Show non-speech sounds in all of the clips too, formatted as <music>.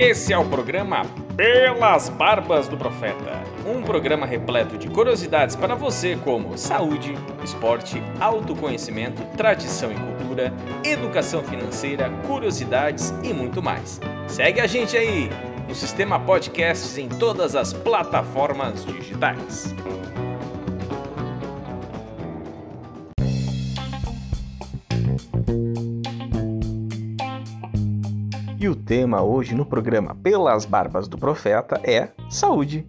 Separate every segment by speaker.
Speaker 1: Esse é o programa Pelas Barbas do Profeta. Um programa repleto de curiosidades para você como saúde, esporte, autoconhecimento, tradição e cultura, educação financeira, curiosidades e muito mais. Segue a gente aí no Sistema Podcasts em todas as plataformas digitais. E o tema hoje no programa Pelas Barbas do Profeta é saúde.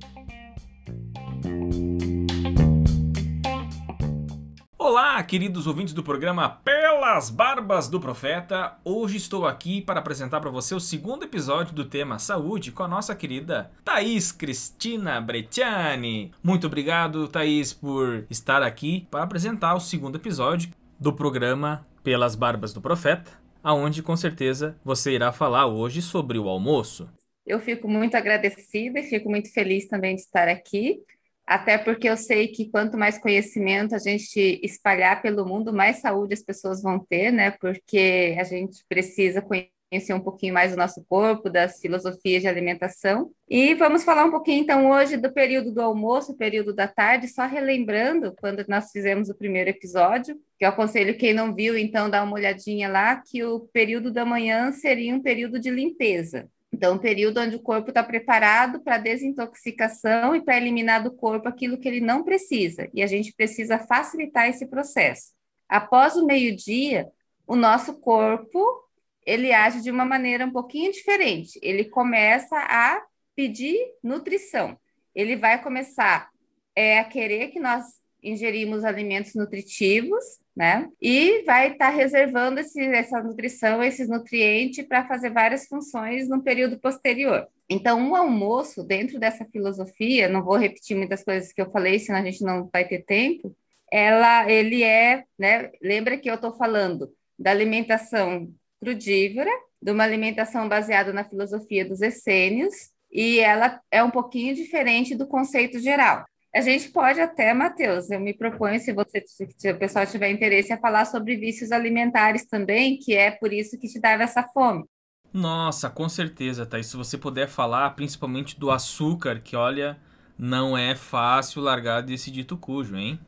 Speaker 1: Olá, queridos ouvintes do programa Pelas Barbas do Profeta. Hoje estou aqui para apresentar para você o segundo episódio do tema Saúde com a nossa querida Thaís Cristina Brecciani. Muito obrigado, Thaís, por estar aqui para apresentar o segundo episódio do programa Pelas Barbas do Profeta aonde com certeza você irá falar hoje sobre o almoço.
Speaker 2: Eu fico muito agradecida e fico muito feliz também de estar aqui, até porque eu sei que quanto mais conhecimento a gente espalhar pelo mundo, mais saúde as pessoas vão ter, né? Porque a gente precisa conhecer conhecer um pouquinho mais do nosso corpo, das filosofias de alimentação. E vamos falar um pouquinho, então, hoje do período do almoço, período da tarde, só relembrando quando nós fizemos o primeiro episódio, que eu aconselho quem não viu, então, dar uma olhadinha lá, que o período da manhã seria um período de limpeza. Então, um período onde o corpo está preparado para desintoxicação e para eliminar do corpo aquilo que ele não precisa. E a gente precisa facilitar esse processo. Após o meio-dia, o nosso corpo ele age de uma maneira um pouquinho diferente. Ele começa a pedir nutrição. Ele vai começar é, a querer que nós ingerimos alimentos nutritivos, né? E vai estar tá reservando esse, essa nutrição, esses nutrientes para fazer várias funções no período posterior. Então, um almoço, dentro dessa filosofia, não vou repetir muitas coisas que eu falei, senão a gente não vai ter tempo. Ela, ele é, né? Lembra que eu estou falando da alimentação crudívora, de uma alimentação baseada na filosofia dos essênios, e ela é um pouquinho diferente do conceito geral. A gente pode até, Matheus, eu me proponho, se você, se o pessoal tiver interesse, a falar sobre vícios alimentares também, que é por isso que te dava essa fome.
Speaker 1: Nossa, com certeza, Thaís. Se você puder falar principalmente do açúcar, que olha, não é fácil largar desse dito cujo, hein?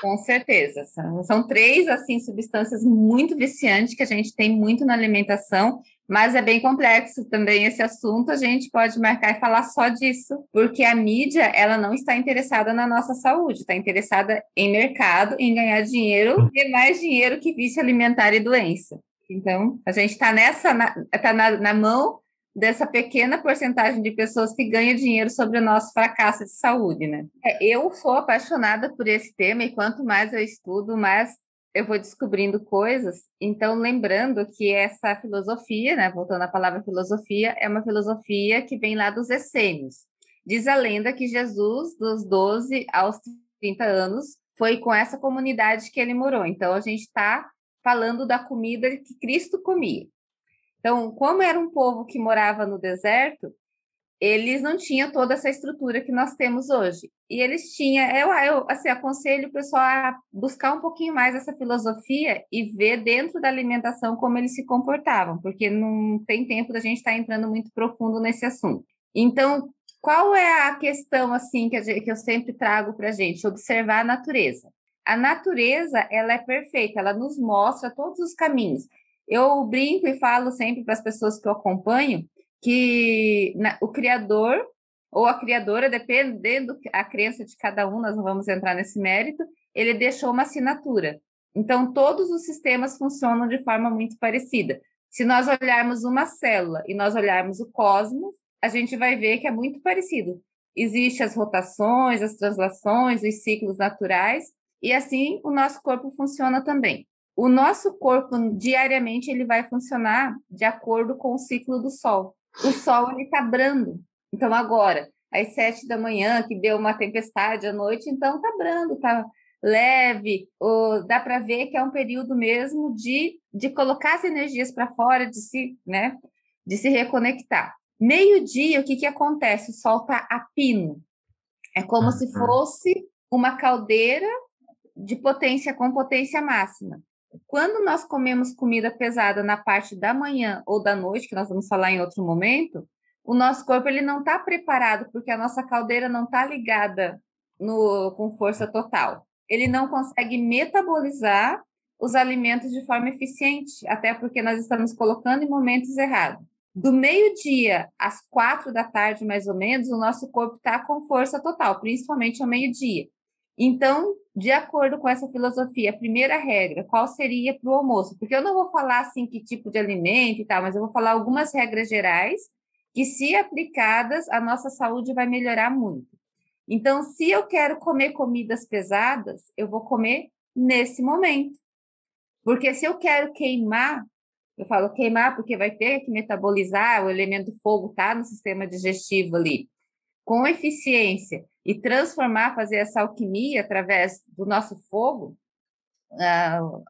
Speaker 2: Com certeza. São, são três, assim, substâncias muito viciantes que a gente tem muito na alimentação, mas é bem complexo também esse assunto. A gente pode marcar e falar só disso, porque a mídia, ela não está interessada na nossa saúde, está interessada em mercado, em ganhar dinheiro e mais dinheiro que vício alimentar e doença. Então, a gente está nessa, está na, na, na mão dessa pequena porcentagem de pessoas que ganha dinheiro sobre o nosso fracasso de saúde, né? É, eu sou apaixonada por esse tema e quanto mais eu estudo, mais eu vou descobrindo coisas. Então, lembrando que essa filosofia, né, voltando à palavra filosofia, é uma filosofia que vem lá dos essênios. Diz a lenda que Jesus, dos 12 aos 30 anos, foi com essa comunidade que ele morou. Então, a gente está falando da comida que Cristo comia. Então, como era um povo que morava no deserto, eles não tinham toda essa estrutura que nós temos hoje. E eles tinham, eu, eu assim, aconselho o pessoal a buscar um pouquinho mais essa filosofia e ver dentro da alimentação como eles se comportavam, porque não tem tempo da gente estar tá entrando muito profundo nesse assunto. Então, qual é a questão assim que, gente, que eu sempre trago para a gente? Observar a natureza. A natureza, ela é perfeita, ela nos mostra todos os caminhos. Eu brinco e falo sempre para as pessoas que eu acompanho que o criador ou a criadora, dependendo a crença de cada um, nós não vamos entrar nesse mérito, ele deixou uma assinatura. Então, todos os sistemas funcionam de forma muito parecida. Se nós olharmos uma célula e nós olharmos o cosmos, a gente vai ver que é muito parecido. Existem as rotações, as translações, os ciclos naturais, e assim o nosso corpo funciona também. O nosso corpo diariamente ele vai funcionar de acordo com o ciclo do sol. O sol ele está brando. Então agora, às sete da manhã, que deu uma tempestade à noite, então está brando, está leve. Ou dá para ver que é um período mesmo de, de colocar as energias para fora, de se, né, de se reconectar. Meio-dia, o que, que acontece? O sol está a pino. É como uhum. se fosse uma caldeira de potência com potência máxima. Quando nós comemos comida pesada na parte da manhã ou da noite, que nós vamos falar em outro momento, o nosso corpo ele não está preparado, porque a nossa caldeira não está ligada no, com força total. Ele não consegue metabolizar os alimentos de forma eficiente, até porque nós estamos colocando em momentos errados. Do meio-dia às quatro da tarde, mais ou menos, o nosso corpo está com força total, principalmente ao meio-dia. Então, de acordo com essa filosofia, a primeira regra, qual seria para o almoço? Porque eu não vou falar assim que tipo de alimento e tal, mas eu vou falar algumas regras gerais que, se aplicadas, a nossa saúde vai melhorar muito. Então, se eu quero comer comidas pesadas, eu vou comer nesse momento. Porque se eu quero queimar, eu falo queimar porque vai ter que metabolizar, o elemento fogo tá no sistema digestivo ali, com eficiência e transformar, fazer essa alquimia através do nosso fogo,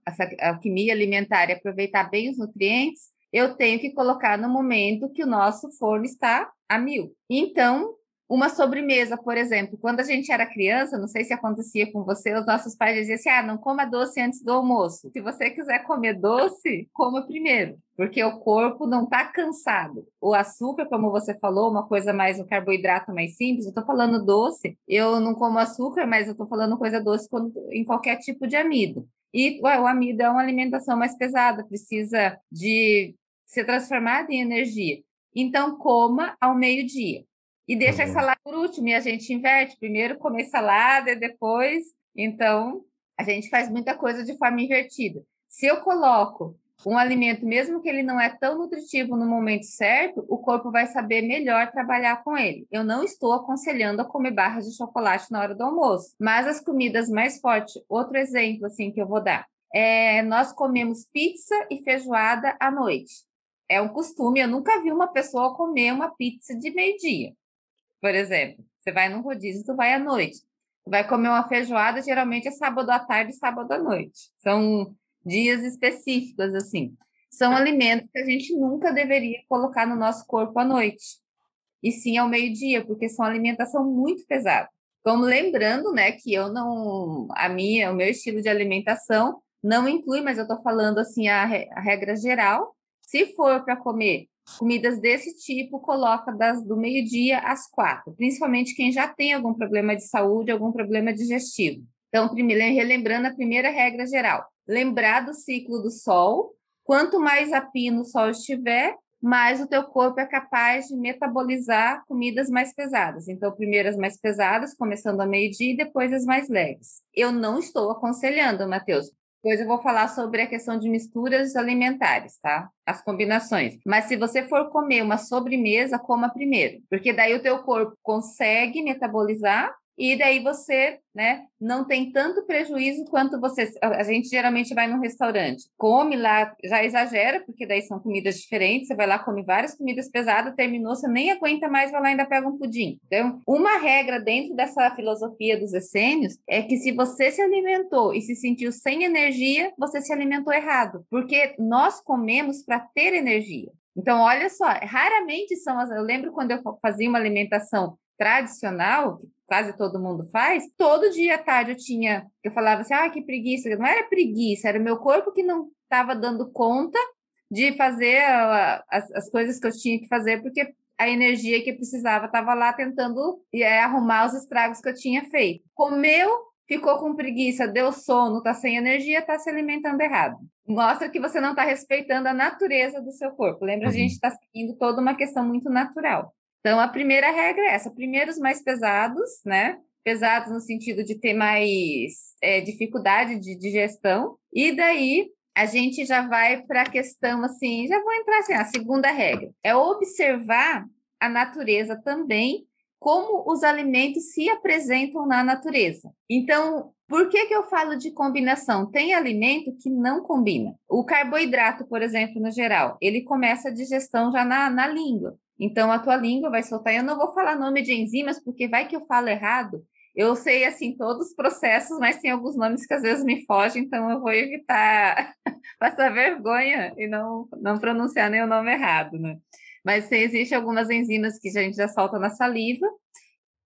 Speaker 2: essa alquimia alimentar e aproveitar bem os nutrientes, eu tenho que colocar no momento que o nosso forno está a mil. Então, uma sobremesa, por exemplo, quando a gente era criança, não sei se acontecia com você, os nossos pais diziam assim: ah, não coma doce antes do almoço. Se você quiser comer doce, coma primeiro, porque o corpo não está cansado. O açúcar, como você falou, uma coisa mais, um carboidrato mais simples, eu estou falando doce, eu não como açúcar, mas eu estou falando coisa doce em qualquer tipo de amido. E ué, o amido é uma alimentação mais pesada, precisa de ser transformado em energia. Então, coma ao meio-dia. E deixa uhum. a salada por último, e a gente inverte. Primeiro comer salada e depois. Então, a gente faz muita coisa de forma invertida. Se eu coloco um alimento, mesmo que ele não é tão nutritivo no momento certo, o corpo vai saber melhor trabalhar com ele. Eu não estou aconselhando a comer barras de chocolate na hora do almoço, mas as comidas mais fortes, outro exemplo assim que eu vou dar, é nós comemos pizza e feijoada à noite. É um costume, eu nunca vi uma pessoa comer uma pizza de meio-dia. Por exemplo, você vai num rodízio, tu vai à noite. Tu vai comer uma feijoada, geralmente é sábado à tarde e sábado à noite. São dias específicos, assim. São alimentos que a gente nunca deveria colocar no nosso corpo à noite. E sim ao meio-dia, porque são alimentação muito pesada. Como lembrando, né, que eu não. A minha, o meu estilo de alimentação não inclui, mas eu estou falando assim a, a regra geral. Se for para comer Comidas desse tipo coloca das do meio-dia às quatro, principalmente quem já tem algum problema de saúde, algum problema digestivo. Então, primeiro, relembrando a primeira regra geral: lembrar do ciclo do sol. Quanto mais a pino o sol estiver, mais o teu corpo é capaz de metabolizar comidas mais pesadas. Então, primeiro as mais pesadas, começando ao meio-dia, e depois as mais leves. Eu não estou aconselhando, Matheus, depois eu vou falar sobre a questão de misturas alimentares, tá? As combinações. Mas se você for comer uma sobremesa, coma primeiro, porque daí o teu corpo consegue metabolizar e daí você, né, não tem tanto prejuízo quanto você. A gente geralmente vai num restaurante, come lá, já exagera, porque daí são comidas diferentes. Você vai lá, come várias comidas pesadas, terminou, você nem aguenta mais, vai lá e ainda pega um pudim. Então, uma regra dentro dessa filosofia dos essênios é que se você se alimentou e se sentiu sem energia, você se alimentou errado, porque nós comemos para ter energia. Então, olha só, raramente são as. Eu lembro quando eu fazia uma alimentação tradicional, quase todo mundo faz, todo dia à tarde eu tinha, eu falava assim, ah, que preguiça, não era preguiça, era o meu corpo que não estava dando conta de fazer as, as coisas que eu tinha que fazer, porque a energia que eu precisava estava lá tentando é, arrumar os estragos que eu tinha feito. Comeu, ficou com preguiça, deu sono, está sem energia, está se alimentando errado. Mostra que você não está respeitando a natureza do seu corpo. Lembra, a uhum. gente está seguindo toda uma questão muito natural. Então, a primeira regra é essa: primeiros mais pesados, né? Pesados no sentido de ter mais é, dificuldade de digestão, e daí a gente já vai para a questão assim, já vou entrar assim, a segunda regra é observar a natureza também, como os alimentos se apresentam na natureza. Então, por que, que eu falo de combinação? Tem alimento que não combina. O carboidrato, por exemplo, no geral, ele começa a digestão já na, na língua. Então, a tua língua vai soltar. Eu não vou falar nome de enzimas, porque vai que eu falo errado. Eu sei, assim, todos os processos, mas tem alguns nomes que às vezes me fogem, então eu vou evitar <laughs> passar vergonha e não, não pronunciar nenhum nome errado, né? Mas existem algumas enzimas que a gente já solta na saliva,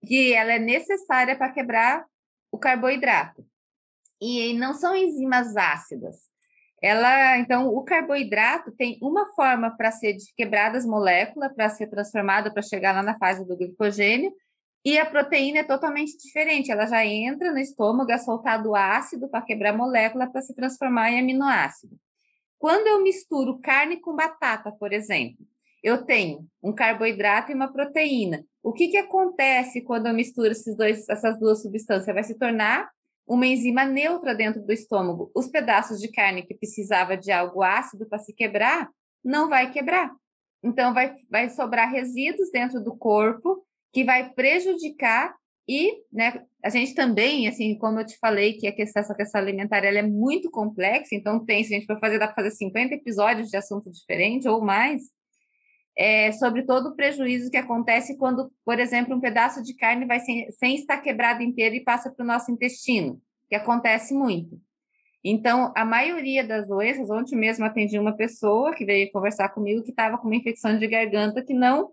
Speaker 2: que ela é necessária para quebrar o carboidrato. E não são enzimas ácidas, ela, então, o carboidrato tem uma forma para ser quebrada as moléculas, para ser transformada, para chegar lá na fase do glicogênio, e a proteína é totalmente diferente. Ela já entra no estômago, é soltado ácido para quebrar a molécula para se transformar em aminoácido. Quando eu misturo carne com batata, por exemplo, eu tenho um carboidrato e uma proteína. O que, que acontece quando eu misturo esses dois, essas duas substâncias? Vai se tornar uma enzima neutra dentro do estômago. Os pedaços de carne que precisava de algo ácido para se quebrar, não vai quebrar. Então, vai, vai sobrar resíduos dentro do corpo que vai prejudicar e, né, a gente também, assim, como eu te falei, que a questão, essa questão alimentar ela é muito complexa, então tem, se a gente for fazer, dá para fazer 50 episódios de assunto diferente ou mais, é, sobre todo o prejuízo que acontece quando, por exemplo, um pedaço de carne vai sem, sem estar quebrado inteiro e passa para o nosso intestino, que acontece muito. Então, a maioria das doenças, ontem mesmo atendi uma pessoa que veio conversar comigo que estava com uma infecção de garganta que não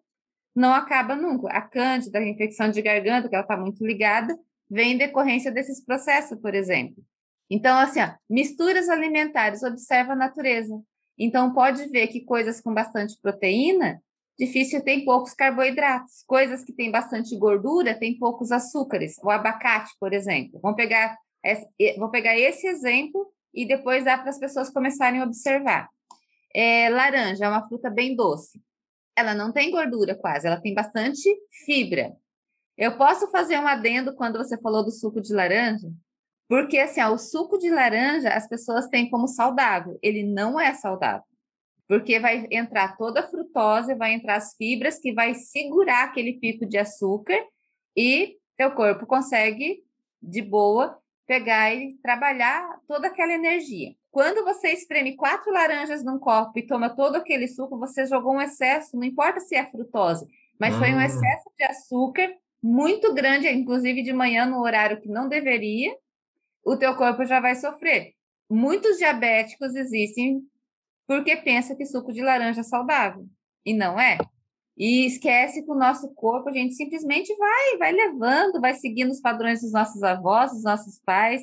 Speaker 2: não acaba nunca. A cândida, a infecção de garganta, que ela está muito ligada, vem em decorrência desses processos, por exemplo. Então, assim, ó, misturas alimentares, observa a natureza. Então, pode ver que coisas com bastante proteína, difícil tem poucos carboidratos. Coisas que têm bastante gordura, tem poucos açúcares. O abacate, por exemplo. Vamos pegar, vou pegar esse exemplo e depois dá para as pessoas começarem a observar. É, laranja é uma fruta bem doce. Ela não tem gordura quase, ela tem bastante fibra. Eu posso fazer um adendo quando você falou do suco de laranja? Porque, assim, ó, o suco de laranja as pessoas têm como saudável. Ele não é saudável. Porque vai entrar toda a frutose, vai entrar as fibras que vai segurar aquele pico de açúcar e teu corpo consegue, de boa, pegar e trabalhar toda aquela energia. Quando você espreme quatro laranjas num copo e toma todo aquele suco, você jogou um excesso, não importa se é frutose, mas foi um ah. excesso de açúcar muito grande, inclusive de manhã no horário que não deveria, o teu corpo já vai sofrer. Muitos diabéticos existem porque pensa que suco de laranja é saudável e não é. E esquece que o nosso corpo a gente simplesmente vai, vai levando, vai seguindo os padrões dos nossos avós, dos nossos pais.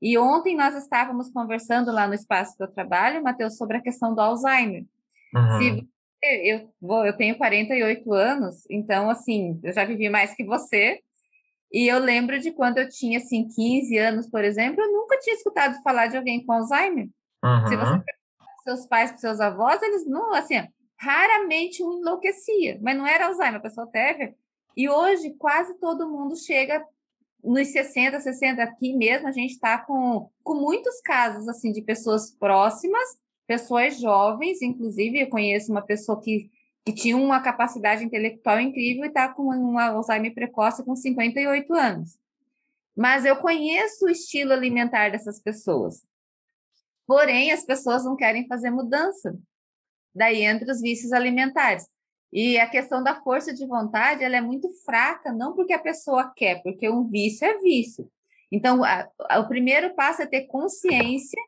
Speaker 2: E ontem nós estávamos conversando lá no espaço que eu trabalho, Matheus, sobre a questão do Alzheimer. Uhum. Se eu, vou, eu tenho 48 anos, então assim, eu já vivi mais que você. E eu lembro de quando eu tinha, assim, 15 anos, por exemplo, eu nunca tinha escutado falar de alguém com Alzheimer. Uhum. Se você perguntar seus pais, seus avós, eles não, assim, raramente um enlouquecia, mas não era Alzheimer, a pessoa teve. E hoje quase todo mundo chega nos 60, 60, aqui mesmo a gente está com, com muitos casos, assim, de pessoas próximas, pessoas jovens, inclusive eu conheço uma pessoa que que tinha uma capacidade intelectual incrível e está com um Alzheimer precoce com 58 anos. Mas eu conheço o estilo alimentar dessas pessoas. Porém, as pessoas não querem fazer mudança. Daí entra os vícios alimentares. E a questão da força de vontade, ela é muito fraca, não porque a pessoa quer, porque um vício é vício. Então, a, a, o primeiro passo é ter consciência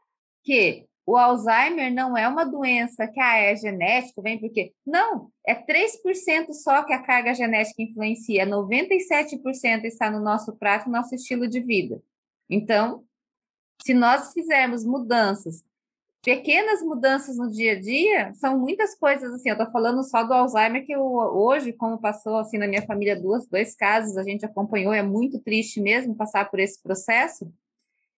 Speaker 2: que o Alzheimer não é uma doença que ah, é genético, vem porque. Não, é 3% só que a carga genética influencia, 97% está no nosso prato, no nosso estilo de vida. Então, se nós fizermos mudanças, pequenas mudanças no dia a dia, são muitas coisas assim. Eu estou falando só do Alzheimer, que eu, hoje, como passou assim na minha família duas, dois casos, a gente acompanhou, é muito triste mesmo passar por esse processo.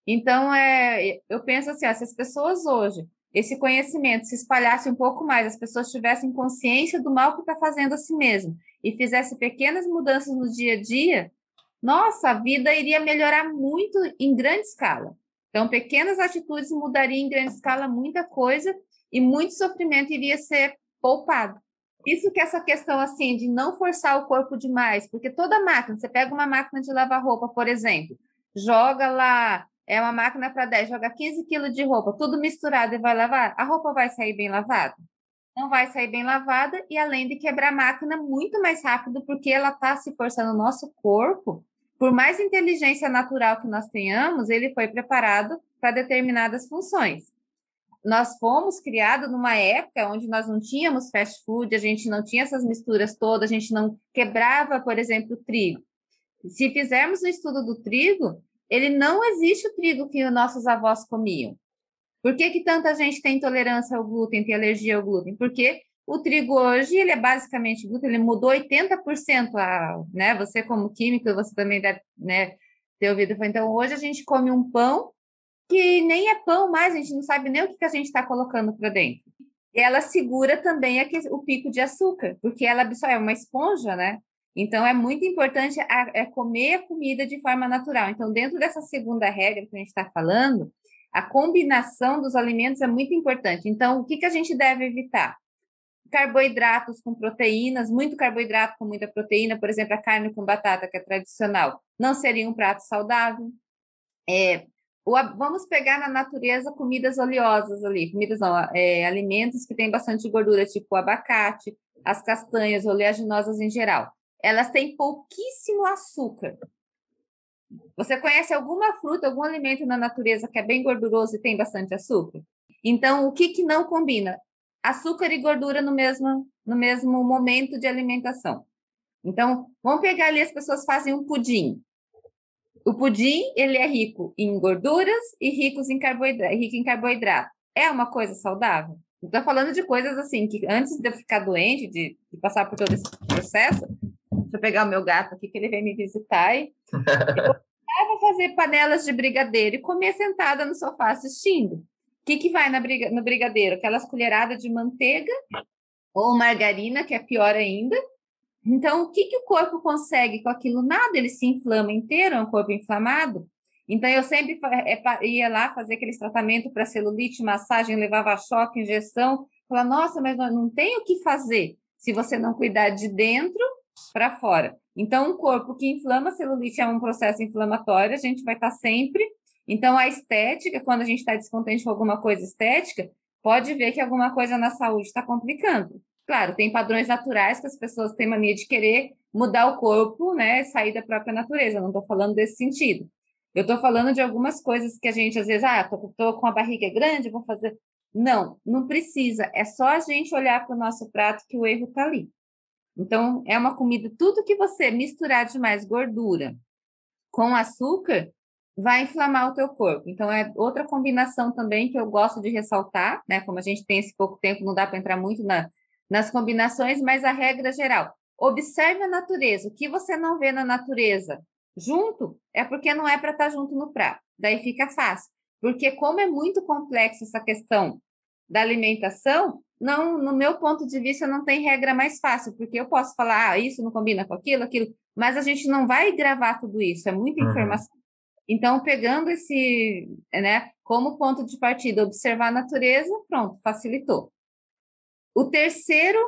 Speaker 2: Então, é, eu penso assim, ó, se as pessoas hoje, esse conhecimento se espalhasse um pouco mais, as pessoas tivessem consciência do mal que está fazendo a si mesmo e fizesse pequenas mudanças no dia a dia, nossa, a vida iria melhorar muito em grande escala. Então, pequenas atitudes mudariam em grande escala muita coisa e muito sofrimento iria ser poupado. Isso que essa questão assim de não forçar o corpo demais, porque toda máquina, você pega uma máquina de lavar roupa, por exemplo, joga lá é uma máquina para 10, joga 15 quilos de roupa, tudo misturado e vai lavar, a roupa vai sair bem lavada? Não vai sair bem lavada e além de quebrar a máquina muito mais rápido, porque ela está se forçando o nosso corpo. Por mais inteligência natural que nós tenhamos, ele foi preparado para determinadas funções. Nós fomos criados numa época onde nós não tínhamos fast food, a gente não tinha essas misturas todas, a gente não quebrava, por exemplo, trigo. Se fizermos o estudo do trigo, ele não existe o trigo que nossos avós comiam. Por que, que tanta gente tem intolerância ao glúten, tem alergia ao glúten? Porque o trigo hoje, ele é basicamente glúten, ele mudou 80%, a, né? Você como químico, você também deve né, ter ouvido. Então, hoje a gente come um pão que nem é pão mais, a gente não sabe nem o que, que a gente está colocando para dentro. Ela segura também o pico de açúcar, porque ela absorve, é uma esponja, né? Então, é muito importante a, é comer a comida de forma natural. Então, dentro dessa segunda regra que a gente está falando, a combinação dos alimentos é muito importante. Então, o que, que a gente deve evitar? Carboidratos com proteínas, muito carboidrato com muita proteína, por exemplo, a carne com batata, que é tradicional, não seria um prato saudável. É, vamos pegar na natureza comidas oleosas ali, comidas não, é, alimentos que têm bastante gordura, tipo o abacate, as castanhas, oleaginosas em geral elas têm pouquíssimo açúcar. Você conhece alguma fruta, algum alimento na natureza que é bem gorduroso e tem bastante açúcar? Então, o que, que não combina? Açúcar e gordura no mesmo, no mesmo momento de alimentação. Então, vamos pegar ali, as pessoas fazem um pudim. O pudim, ele é rico em gorduras e ricos em carboidrato, rico em carboidrato. É uma coisa saudável? Estou falando de coisas assim, que antes de eu ficar doente, de, de passar por todo esse processo, Deixa eu pegar o meu gato aqui, que ele vem me visitar. E <laughs> eu fazer panelas de brigadeiro e comer sentada no sofá assistindo. O que, que vai na briga, no brigadeiro? Aquelas colheradas de manteiga ou margarina, que é pior ainda. Então, o que, que o corpo consegue com aquilo? Nada, ele se inflama inteiro, é um corpo inflamado. Então, eu sempre é, ia lá fazer aqueles tratamentos para celulite, massagem, levava choque, injeção. Falava, nossa, mas não tem o que fazer. Se você não cuidar de dentro, para fora. Então, um corpo que inflama, celulite é um processo inflamatório, a gente vai estar tá sempre. Então, a estética, quando a gente está descontente com alguma coisa estética, pode ver que alguma coisa na saúde está complicando. Claro, tem padrões naturais que as pessoas têm mania de querer mudar o corpo, né, sair da própria natureza. não estou falando desse sentido. Eu estou falando de algumas coisas que a gente, às vezes, ah, tô, tô com a barriga grande, vou fazer. Não, não precisa. É só a gente olhar para o nosso prato que o erro está ali. Então, é uma comida, tudo que você misturar de mais gordura com açúcar vai inflamar o teu corpo. Então, é outra combinação também que eu gosto de ressaltar, né? Como a gente tem esse pouco tempo, não dá para entrar muito na, nas combinações, mas a regra geral. Observe a natureza. O que você não vê na natureza junto é porque não é para estar tá junto no prato. Daí fica fácil. Porque como é muito complexo essa questão da alimentação, não, no meu ponto de vista, não tem regra mais fácil, porque eu posso falar, ah, isso não combina com aquilo, aquilo, mas a gente não vai gravar tudo isso, é muita uhum. informação. Então, pegando esse, né, como ponto de partida, observar a natureza, pronto, facilitou. O terceiro,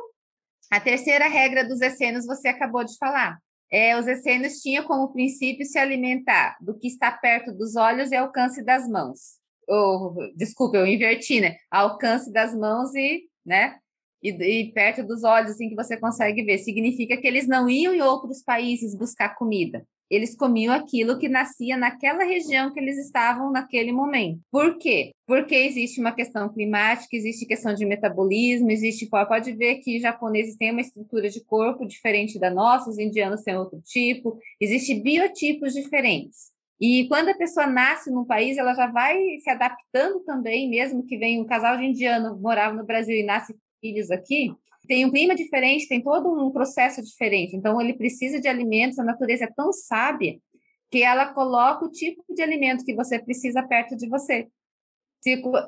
Speaker 2: a terceira regra dos essênios você acabou de falar. É, os essênios tinham como princípio se alimentar do que está perto dos olhos e alcance das mãos. Ou, desculpa, eu inverti, né? Alcance das mãos e né? E, e, perto dos olhos, assim, que você consegue ver. Significa que eles não iam em outros países buscar comida. Eles comiam aquilo que nascia naquela região que eles estavam naquele momento. Por quê? Porque existe uma questão climática, existe questão de metabolismo, existe. Pode ver que japoneses têm uma estrutura de corpo diferente da nossa, os indianos têm outro tipo, existem biotipos diferentes. E quando a pessoa nasce num país, ela já vai se adaptando também, mesmo que venha um casal de indiano morava no Brasil e nasce filhos aqui, tem um clima diferente, tem todo um processo diferente. Então, ele precisa de alimentos, a natureza é tão sábia que ela coloca o tipo de alimento que você precisa perto de você.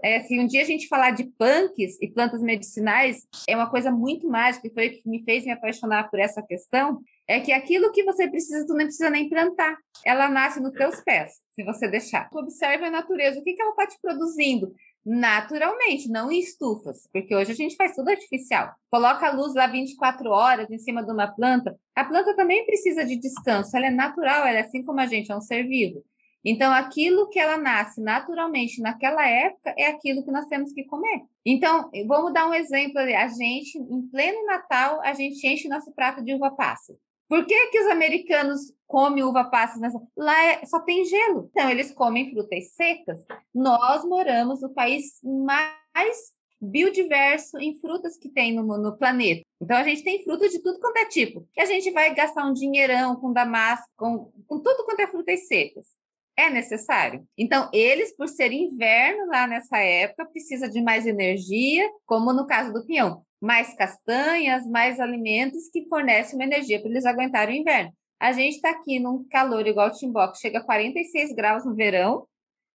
Speaker 2: É, se um dia a gente falar de punks e plantas medicinais, é uma coisa muito mágica, e foi o que me fez me apaixonar por essa questão, é que aquilo que você precisa, tu nem precisa nem plantar. Ela nasce nos teus pés, se você deixar. Tu observa a natureza, o que, que ela está te produzindo? Naturalmente, não em estufas, porque hoje a gente faz tudo artificial. Coloca a luz lá 24 horas em cima de uma planta. A planta também precisa de descanso, ela é natural, ela é assim como a gente, é um ser vivo. Então, aquilo que ela nasce naturalmente naquela época é aquilo que nós temos que comer. Então, vamos dar um exemplo ali. A gente, em pleno Natal, a gente enche nosso prato de uva passa. Por que, que os americanos comem uva passa? Nessa... Lá é, só tem gelo. Então, eles comem frutas secas. Nós moramos no país mais biodiverso em frutas que tem no, no, planeta. Então, a gente tem fruta de tudo quanto é tipo. E a gente vai gastar um dinheirão com damasco, com, com tudo quanto é frutas secas. É necessário. Então, eles, por ser inverno lá nessa época, precisa de mais energia, como no caso do pinhão, mais castanhas, mais alimentos que fornecem uma energia para eles aguentarem o inverno. A gente está aqui num calor igual o Timbó, que chega a 46 graus no verão,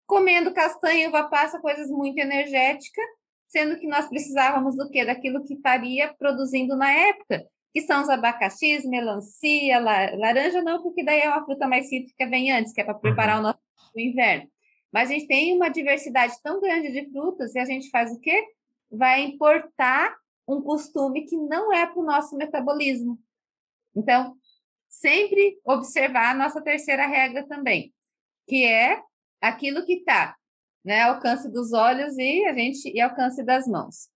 Speaker 2: comendo castanha, uva passa, coisas muito energéticas, sendo que nós precisávamos do quê? Daquilo que estaria produzindo na época, que são os abacaxis, melancia, laranja não, porque daí é uma fruta mais cítrica, vem antes, que é para preparar uhum. o nosso inverno. Mas a gente tem uma diversidade tão grande de frutas e a gente faz o quê? Vai importar um costume que não é para o nosso metabolismo. Então, sempre observar a nossa terceira regra também, que é aquilo que está né, alcance dos olhos e a gente e alcance das mãos.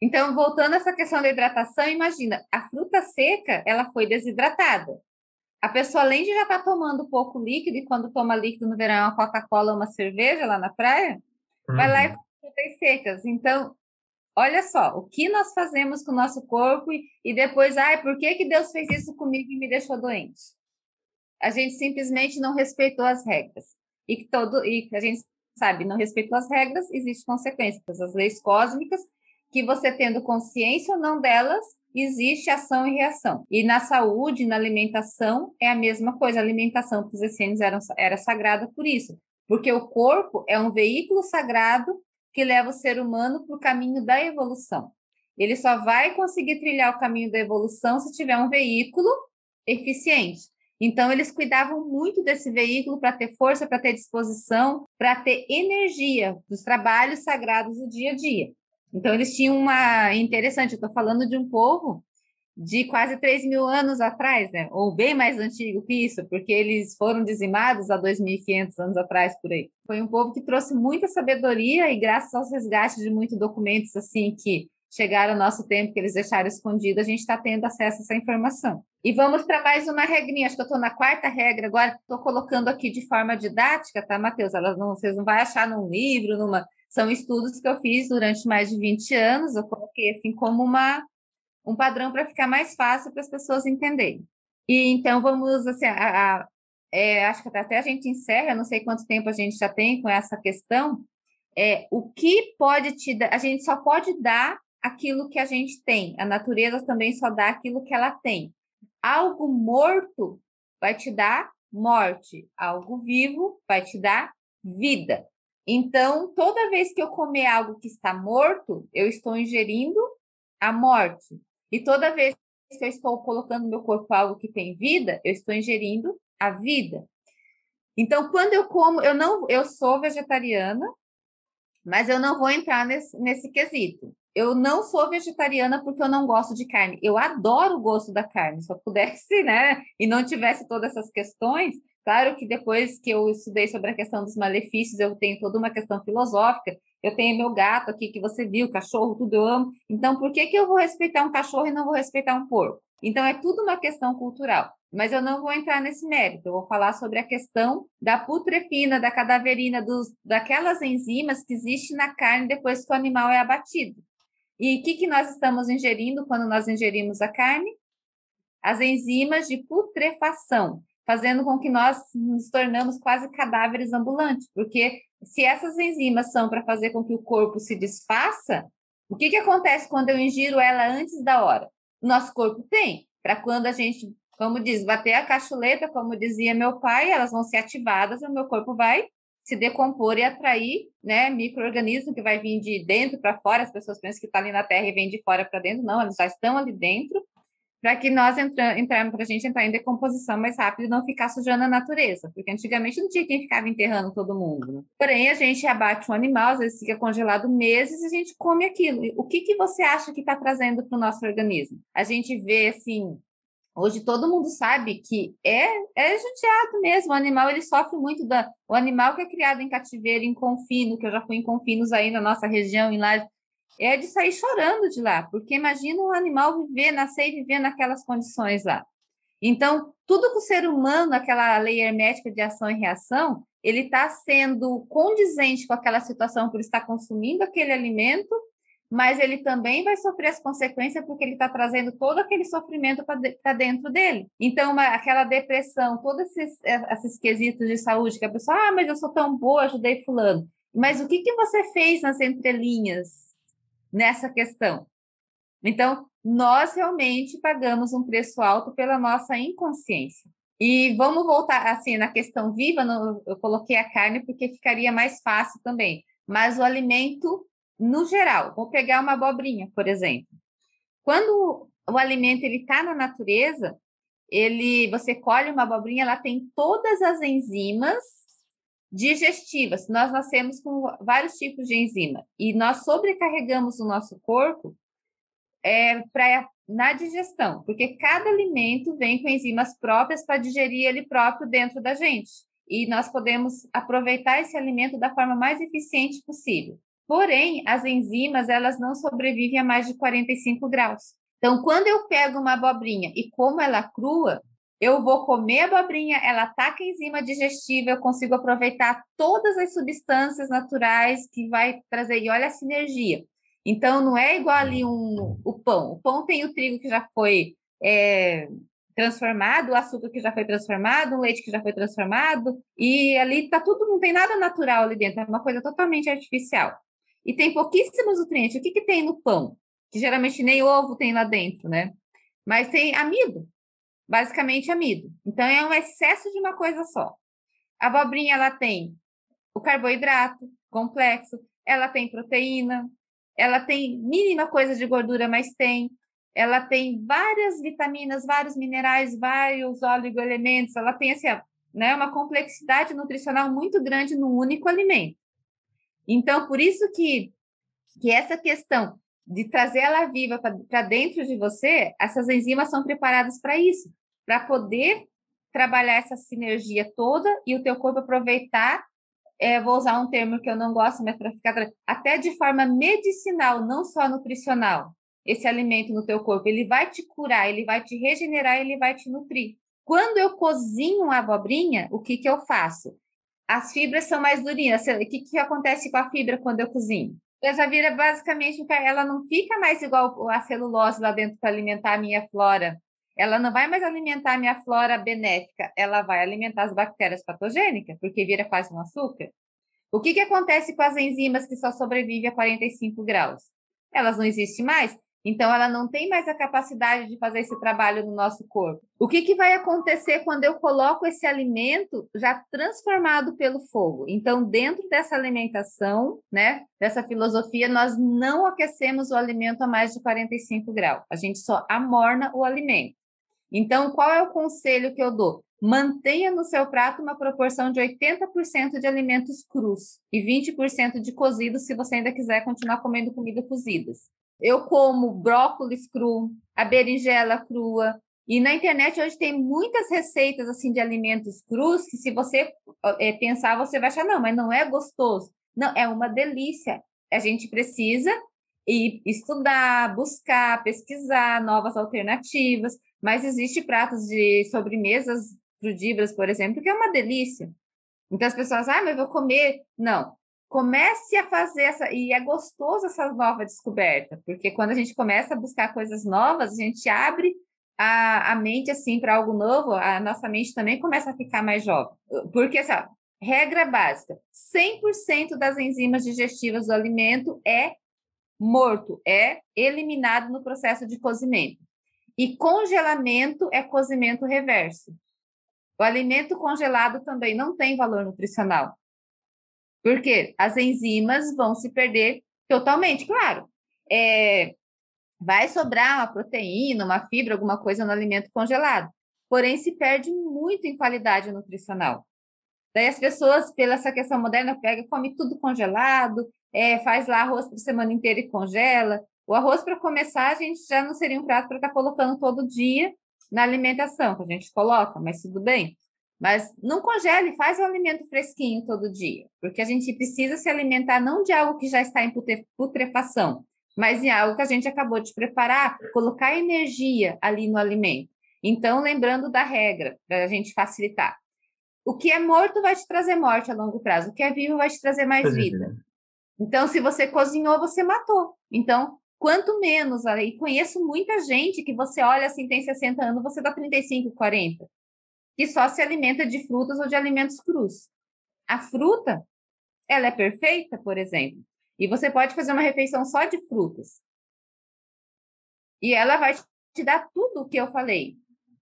Speaker 2: Então, voltando a essa questão da hidratação, imagina, a fruta seca, ela foi desidratada. A pessoa, além de já estar tá tomando pouco líquido, e quando toma líquido no verão, é uma Coca-Cola uma cerveja lá na praia, uhum. vai lá e uhum. come frutas secas. Então, olha só, o que nós fazemos com o nosso corpo e, e depois, ai, por que, que Deus fez isso comigo e me deixou doente? A gente simplesmente não respeitou as regras. E que todo, e a gente sabe, não respeitou as regras, existem consequências. As leis cósmicas que você tendo consciência ou não delas, existe ação e reação. E na saúde, na alimentação, é a mesma coisa. A alimentação para os essênios era, era sagrada por isso. Porque o corpo é um veículo sagrado que leva o ser humano para o caminho da evolução. Ele só vai conseguir trilhar o caminho da evolução se tiver um veículo eficiente. Então, eles cuidavam muito desse veículo para ter força, para ter disposição, para ter energia dos trabalhos sagrados do dia a dia. Então, eles tinham uma. Interessante, eu estou falando de um povo de quase 3 mil anos atrás, né? ou bem mais antigo que isso, porque eles foram dizimados há 2.500 anos atrás, por aí. Foi um povo que trouxe muita sabedoria e, graças aos resgates de muitos documentos assim que chegaram ao nosso tempo, que eles deixaram escondido, a gente está tendo acesso a essa informação. E vamos para mais uma regrinha, acho que eu estou na quarta regra agora, estou colocando aqui de forma didática, tá, Matheus? Elas não, vocês não vão achar num livro, numa são estudos que eu fiz durante mais de 20 anos, eu coloquei assim como uma, um padrão para ficar mais fácil para as pessoas entenderem. E então vamos, assim, a, a, é, acho que até a gente encerra, não sei quanto tempo a gente já tem com essa questão, é, o que pode te dar, a gente só pode dar aquilo que a gente tem, a natureza também só dá aquilo que ela tem. Algo morto vai te dar morte, algo vivo vai te dar vida. Então, toda vez que eu comer algo que está morto, eu estou ingerindo a morte. E toda vez que eu estou colocando no meu corpo algo que tem vida, eu estou ingerindo a vida. Então, quando eu como, eu não, eu sou vegetariana, mas eu não vou entrar nesse, nesse quesito. Eu não sou vegetariana porque eu não gosto de carne. Eu adoro o gosto da carne. Se eu pudesse, <laughs> né, e não tivesse todas essas questões, Claro que depois que eu estudei sobre a questão dos malefícios, eu tenho toda uma questão filosófica. Eu tenho meu gato aqui que você viu, cachorro, tudo eu amo. Então, por que, que eu vou respeitar um cachorro e não vou respeitar um porco? Então, é tudo uma questão cultural. Mas eu não vou entrar nesse mérito. Eu vou falar sobre a questão da putrefina, da cadaverina, dos, daquelas enzimas que existem na carne depois que o animal é abatido. E o que, que nós estamos ingerindo quando nós ingerimos a carne? As enzimas de putrefação fazendo com que nós nos tornamos quase cadáveres ambulantes, porque se essas enzimas são para fazer com que o corpo se desfaça, o que, que acontece quando eu ingiro ela antes da hora? Nosso corpo tem, para quando a gente, como diz, bater a cachuleta, como dizia meu pai, elas vão ser ativadas e o meu corpo vai se decompor e atrair né, micro-organismo que vai vir de dentro para fora. As pessoas pensam que está ali na terra e vem de fora para dentro. Não, eles já estão ali dentro para que nós entramos, para a gente entrar em decomposição mais rápido e não ficar sujando a natureza, porque antigamente não tinha quem ficava enterrando todo mundo. Né? Porém, a gente abate um animal, às vezes fica congelado meses e a gente come aquilo. O que, que você acha que está trazendo para o nosso organismo? A gente vê assim. Hoje todo mundo sabe que é, é judiado mesmo. O animal ele sofre muito da. O animal que é criado em cativeiro, em confino, que eu já fui em confinos aí na nossa região, em Laje, é de sair chorando de lá, porque imagina um animal viver, nascer e viver naquelas condições lá. Então, tudo que o ser humano, aquela lei hermética de ação e reação, ele está sendo condizente com aquela situação por estar consumindo aquele alimento, mas ele também vai sofrer as consequências porque ele está trazendo todo aquele sofrimento para dentro dele. Então, uma, aquela depressão, todos esses, é, esses quesitos de saúde que a pessoa, ah, mas eu sou tão boa, ajudei fulano. Mas o que, que você fez nas entrelinhas nessa questão? Então, nós realmente pagamos um preço alto pela nossa inconsciência. E vamos voltar assim na questão viva, no, eu coloquei a carne porque ficaria mais fácil também. Mas o alimento no geral, vou pegar uma abobrinha, por exemplo. Quando o alimento ele está na natureza, ele, você colhe uma abobrinha, ela tem todas as enzimas digestivas. Nós nascemos com vários tipos de enzima e nós sobrecarregamos o nosso corpo é, para na digestão, porque cada alimento vem com enzimas próprias para digerir ele próprio dentro da gente. E nós podemos aproveitar esse alimento da forma mais eficiente possível. Porém, as enzimas, elas não sobrevivem a mais de 45 graus. Então, quando eu pego uma abobrinha e como ela crua, eu vou comer a abobrinha, ela ataca a enzima digestiva, eu consigo aproveitar todas as substâncias naturais que vai trazer. E olha a sinergia. Então, não é igual ali um, o pão. O pão tem o trigo que já foi é, transformado, o açúcar que já foi transformado, o leite que já foi transformado, e ali tá tudo, não tem nada natural ali dentro, é uma coisa totalmente artificial e tem pouquíssimos nutrientes. O que, que tem no pão? Que geralmente nem ovo tem lá dentro, né? Mas tem amido, basicamente amido. Então é um excesso de uma coisa só. A abobrinha ela tem o carboidrato complexo, ela tem proteína, ela tem mínima coisa de gordura, mas tem. Ela tem várias vitaminas, vários minerais, vários oligoelementos. Ela tem assim, né, uma complexidade nutricional muito grande no único alimento. Então, por isso que, que essa questão de trazer ela viva para dentro de você, essas enzimas são preparadas para isso, para poder trabalhar essa sinergia toda e o teu corpo aproveitar. É, vou usar um termo que eu não gosto, mas para ficar até de forma medicinal, não só nutricional. Esse alimento no teu corpo, ele vai te curar, ele vai te regenerar, ele vai te nutrir. Quando eu cozinho uma abobrinha, o que que eu faço? As fibras são mais durinhas. O que, que acontece com a fibra quando eu cozinho? Ela já vira basicamente, ela não fica mais igual a celulose lá dentro para alimentar a minha flora. Ela não vai mais alimentar a minha flora benéfica, ela vai alimentar as bactérias patogênicas, porque vira quase um açúcar. O que, que acontece com as enzimas que só sobrevivem a 45 graus? Elas não existem mais, então, ela não tem mais a capacidade de fazer esse trabalho no nosso corpo. O que, que vai acontecer quando eu coloco esse alimento já transformado pelo fogo? Então, dentro dessa alimentação, né, dessa filosofia, nós não aquecemos o alimento a mais de 45 graus. A gente só amorna o alimento. Então, qual é o conselho que eu dou? Mantenha no seu prato uma proporção de 80% de alimentos crus e 20% de cozidos, se você ainda quiser continuar comendo comida cozidas. Eu como brócolis cru, a berinjela crua. E na internet hoje tem muitas receitas assim de alimentos crus que se você é, pensar, você vai achar, não, mas não é gostoso. Não, é uma delícia. A gente precisa ir estudar, buscar, pesquisar novas alternativas. Mas existe pratos de sobremesas frudívoras, por exemplo, que é uma delícia. Então as pessoas, ah, mas eu vou comer. Não, comece a fazer essa. E é gostoso essa nova descoberta, porque quando a gente começa a buscar coisas novas, a gente abre a, a mente assim para algo novo, a nossa mente também começa a ficar mais jovem. Porque, assim, regra básica: 100% das enzimas digestivas do alimento é morto, é eliminado no processo de cozimento. E congelamento é cozimento reverso. O alimento congelado também não tem valor nutricional. Porque as enzimas vão se perder totalmente, claro. É, vai sobrar uma proteína, uma fibra, alguma coisa no alimento congelado. Porém, se perde muito em qualidade nutricional. Daí as pessoas, pela essa questão moderna, pega come tudo congelado, é, faz lá arroz por semana inteira e congela. O arroz, para começar, a gente já não seria um prato para estar tá colocando todo dia na alimentação, que a gente coloca, mas tudo bem. Mas não congele, faz o alimento fresquinho todo dia, porque a gente precisa se alimentar não de algo que já está em putrefação, mas em algo que a gente acabou de preparar, colocar energia ali no alimento. Então, lembrando da regra, para a gente facilitar. O que é morto vai te trazer morte a longo prazo, o que é vivo vai te trazer mais vida. Então, se você cozinhou, você matou. Então, quanto menos, aí conheço muita gente que você olha assim, tem 60 anos, você dá 35, 40, que só se alimenta de frutas ou de alimentos crus. A fruta, ela é perfeita, por exemplo, e você pode fazer uma refeição só de frutas. E ela vai te dar tudo o que eu falei.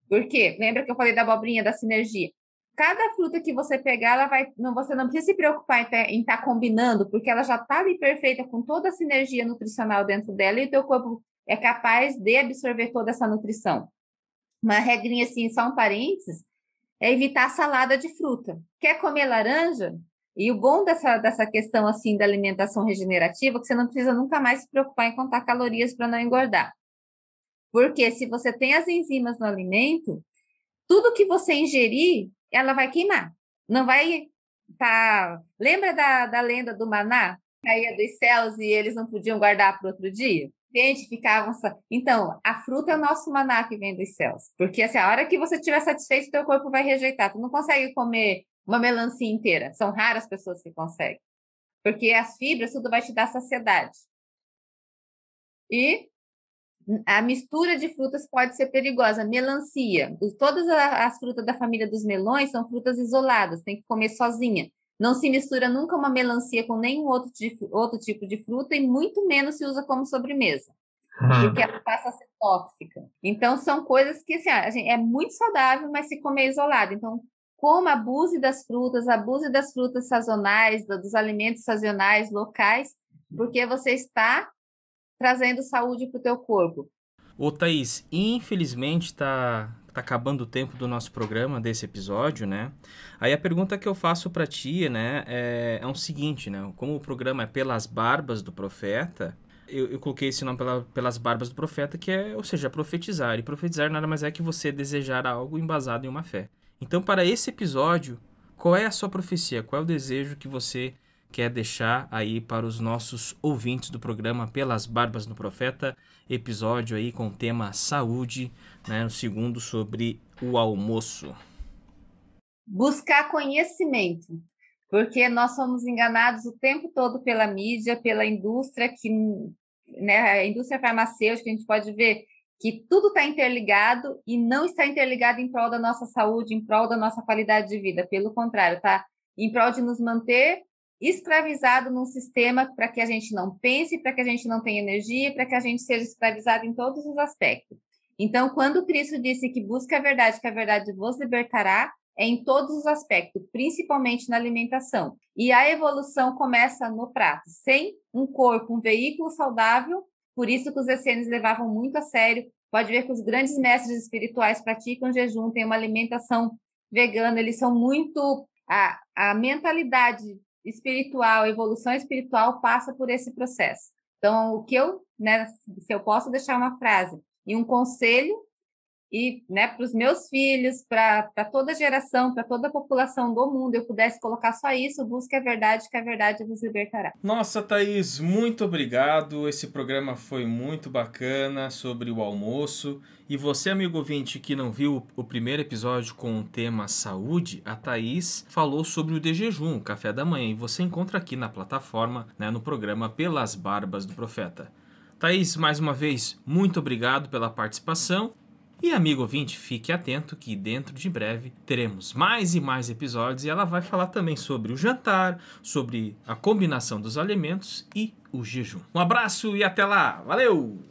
Speaker 2: Por quê? Lembra que eu falei da abobrinha, da sinergia? Cada fruta que você pegar, ela vai, não, você não precisa se preocupar em estar tá combinando, porque ela já está ali perfeita com toda a sinergia nutricional dentro dela e o teu corpo é capaz de absorver toda essa nutrição. Uma regrinha assim, só um parênteses, é evitar salada de fruta. Quer comer laranja? E o bom dessa, dessa questão assim da alimentação regenerativa é que você não precisa nunca mais se preocupar em contar calorias para não engordar. Porque se você tem as enzimas no alimento, tudo que você ingerir, ela vai queimar. Não vai tá. Lembra da, da lenda do maná? Caía dos céus e eles não podiam guardar para outro dia? Gente, ficavam. Então, a fruta é o nosso maná que vem dos céus. Porque assim, a hora que você estiver satisfeito, teu corpo vai rejeitar. Tu não consegue comer uma melancia inteira. São raras pessoas que conseguem. Porque as fibras, tudo vai te dar saciedade. E a mistura de frutas pode ser perigosa. Melancia, todas as frutas da família dos melões são frutas isoladas, tem que comer sozinha. Não se mistura nunca uma melancia com nenhum outro, outro tipo de fruta e muito menos se usa como sobremesa, porque ela passa a ser tóxica. Então, são coisas que assim, é muito saudável, mas se comer isolado. Então, coma, abuse das frutas, abuse das frutas sazonais, dos alimentos sazonais locais, porque você está trazendo saúde para o teu corpo.
Speaker 1: Ô Thaís, infelizmente está tá acabando o tempo do nosso programa, desse episódio, né? Aí a pergunta que eu faço para ti, né, é, é o seguinte, né? Como o programa é Pelas Barbas do Profeta, eu, eu coloquei esse nome pela, pelas barbas do profeta, que é, ou seja, profetizar. E profetizar nada mais é que você desejar algo embasado em uma fé. Então, para esse episódio, qual é a sua profecia? Qual é o desejo que você quer deixar aí para os nossos ouvintes do programa Pelas Barbas do Profeta, episódio aí com o tema saúde, né, o segundo sobre o almoço.
Speaker 2: Buscar conhecimento, porque nós somos enganados o tempo todo pela mídia, pela indústria que, né, a indústria farmacêutica, a gente pode ver que tudo está interligado e não está interligado em prol da nossa saúde, em prol da nossa qualidade de vida. Pelo contrário, está em prol de nos manter escravizado num sistema para que a gente não pense, para que a gente não tenha energia, para que a gente seja escravizado em todos os aspectos. Então, quando Cristo disse que busca a verdade, que a verdade vos libertará, é em todos os aspectos, principalmente na alimentação. E a evolução começa no prato. Sem um corpo, um veículo saudável, por isso que os essênios levavam muito a sério. Pode ver que os grandes mestres espirituais praticam jejum, têm uma alimentação vegana, eles são muito. A, a mentalidade espiritual, a evolução espiritual passa por esse processo. Então, o que eu, né, se eu posso deixar uma frase e um conselho e, né, para os meus filhos, para toda geração, para toda a população do mundo, eu pudesse colocar só isso, busque a verdade, que a verdade vos libertará.
Speaker 1: Nossa, Thaís, muito obrigado. Esse programa foi muito bacana sobre o almoço. E você, amigo ouvinte, que não viu o primeiro episódio com o tema saúde, a Thaís falou sobre o de jejum, o café da manhã, e você encontra aqui na plataforma, né, no programa Pelas Barbas do Profeta. Thaís, mais uma vez, muito obrigado pela participação. E amigo ouvinte, fique atento que dentro de breve teremos mais e mais episódios e ela vai falar também sobre o jantar, sobre a combinação dos alimentos e o jejum. Um abraço e até lá. Valeu!